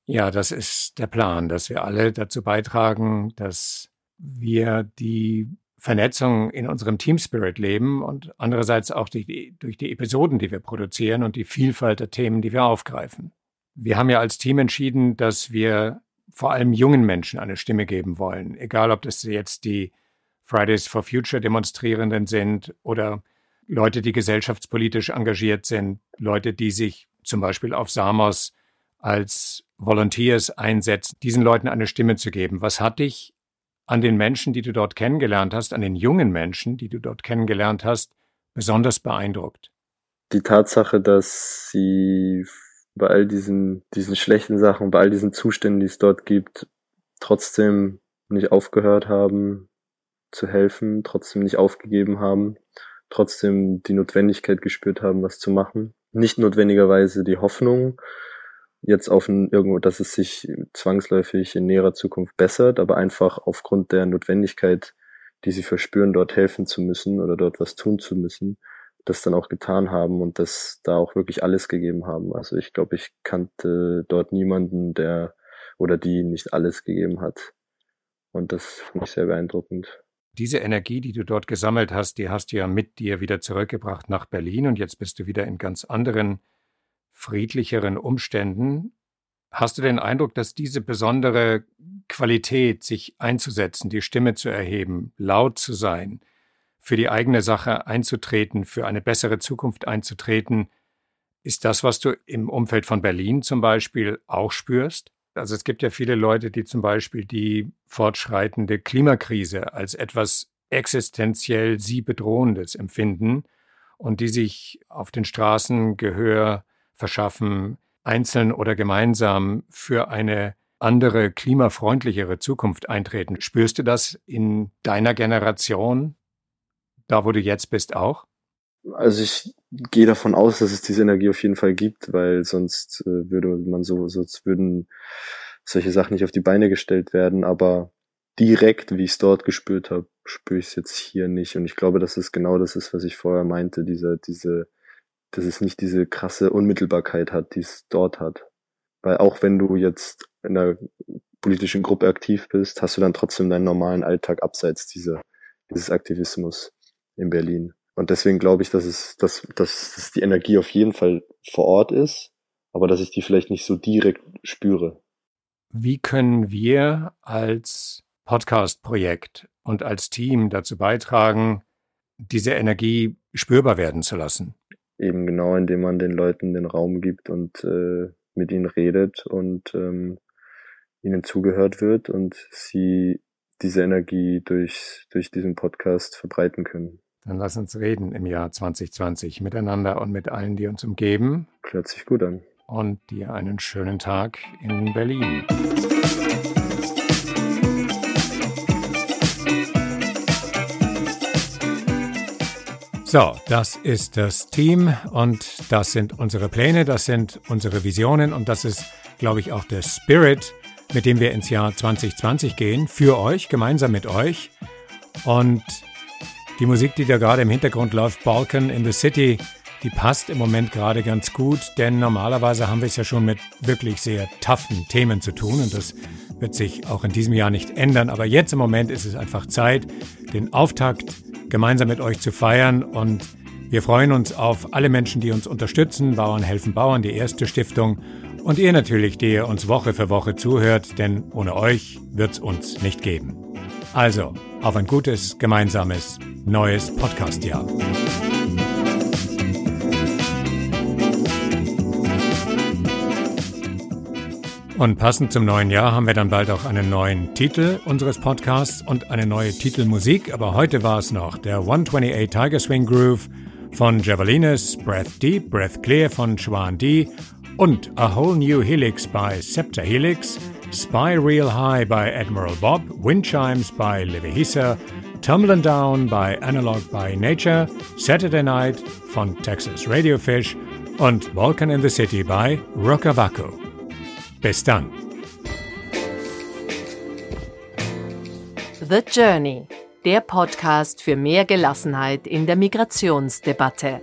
Ja, das ist der Plan, dass wir alle dazu beitragen, dass wir die Vernetzung in unserem Team Spirit leben und andererseits auch die, durch die Episoden, die wir produzieren und die Vielfalt der Themen, die wir aufgreifen. Wir haben ja als Team entschieden, dass wir vor allem jungen Menschen eine Stimme geben wollen, egal ob das jetzt die Fridays for Future Demonstrierenden sind oder Leute, die gesellschaftspolitisch engagiert sind, Leute, die sich zum Beispiel auf Samos als Volunteers einsetzen, diesen Leuten eine Stimme zu geben. Was hat dich an den Menschen, die du dort kennengelernt hast, an den jungen Menschen, die du dort kennengelernt hast, besonders beeindruckt? Die Tatsache, dass sie bei all diesen, diesen schlechten Sachen, bei all diesen Zuständen, die es dort gibt, trotzdem nicht aufgehört haben zu helfen, trotzdem nicht aufgegeben haben, trotzdem die Notwendigkeit gespürt haben, was zu machen. Nicht notwendigerweise die Hoffnung, jetzt auf ein, irgendwo, dass es sich zwangsläufig in näherer Zukunft bessert, aber einfach aufgrund der Notwendigkeit, die sie verspüren, dort helfen zu müssen oder dort was tun zu müssen, das dann auch getan haben und das da auch wirklich alles gegeben haben. Also ich glaube, ich kannte dort niemanden, der oder die nicht alles gegeben hat. Und das finde ich sehr beeindruckend. Diese Energie, die du dort gesammelt hast, die hast du ja mit dir wieder zurückgebracht nach Berlin und jetzt bist du wieder in ganz anderen friedlicheren Umständen. Hast du den Eindruck, dass diese besondere Qualität, sich einzusetzen, die Stimme zu erheben, laut zu sein, für die eigene Sache einzutreten, für eine bessere Zukunft einzutreten, ist das, was du im Umfeld von Berlin zum Beispiel auch spürst? Also es gibt ja viele Leute, die zum Beispiel die fortschreitende Klimakrise als etwas existenziell sie bedrohendes empfinden und die sich auf den Straßen Gehör verschaffen, einzeln oder gemeinsam für eine andere, klimafreundlichere Zukunft eintreten. Spürst du das in deiner Generation, da wo du jetzt bist, auch? Also ich gehe davon aus, dass es diese Energie auf jeden Fall gibt, weil sonst äh, würde man so, sonst würden solche Sachen nicht auf die Beine gestellt werden, aber direkt, wie ich es dort gespürt habe, spüre ich es jetzt hier nicht. Und ich glaube, dass es genau das ist, was ich vorher meinte, diese, diese dass es nicht diese krasse Unmittelbarkeit hat, die es dort hat. Weil auch wenn du jetzt in einer politischen Gruppe aktiv bist, hast du dann trotzdem deinen normalen Alltag abseits dieser, dieses Aktivismus in Berlin. Und deswegen glaube ich, dass es, dass, dass, dass die Energie auf jeden Fall vor Ort ist, aber dass ich die vielleicht nicht so direkt spüre. Wie können wir als Podcast-Projekt und als Team dazu beitragen, diese Energie spürbar werden zu lassen? eben genau, indem man den Leuten den Raum gibt und äh, mit ihnen redet und ähm, ihnen zugehört wird und sie diese Energie durch, durch diesen Podcast verbreiten können. Dann lass uns reden im Jahr 2020 miteinander und mit allen, die uns umgeben. Hört sich gut an. Und dir einen schönen Tag in Berlin. So, das ist das Team und das sind unsere Pläne, das sind unsere Visionen und das ist, glaube ich, auch der Spirit, mit dem wir ins Jahr 2020 gehen, für euch, gemeinsam mit euch. Und die Musik, die da gerade im Hintergrund läuft, Balkan in the City, die passt im Moment gerade ganz gut, denn normalerweise haben wir es ja schon mit wirklich sehr toughen Themen zu tun und das wird sich auch in diesem Jahr nicht ändern. Aber jetzt im Moment ist es einfach Zeit, den Auftakt gemeinsam mit euch zu feiern. Und wir freuen uns auf alle Menschen, die uns unterstützen. Bauern helfen Bauern, die erste Stiftung. Und ihr natürlich, die ihr uns Woche für Woche zuhört, denn ohne euch wird es uns nicht geben. Also, auf ein gutes, gemeinsames, neues Podcast-Jahr. Und passend zum neuen Jahr haben wir dann bald auch einen neuen Titel unseres Podcasts und eine neue Titelmusik. Aber heute war es noch der 128 Tiger Swing Groove von Javelines, Breath Deep, Breath Clear von Schwan D und A Whole New Helix by Scepter Helix, Spy Real High by Admiral Bob, Wind Chimes by Livehisa, Tumblin' Down by Analog by Nature, Saturday Night von Texas Radiofish und Volcan in the City by Rockavaco. Bis dann. The Journey, der Podcast für mehr Gelassenheit in der Migrationsdebatte.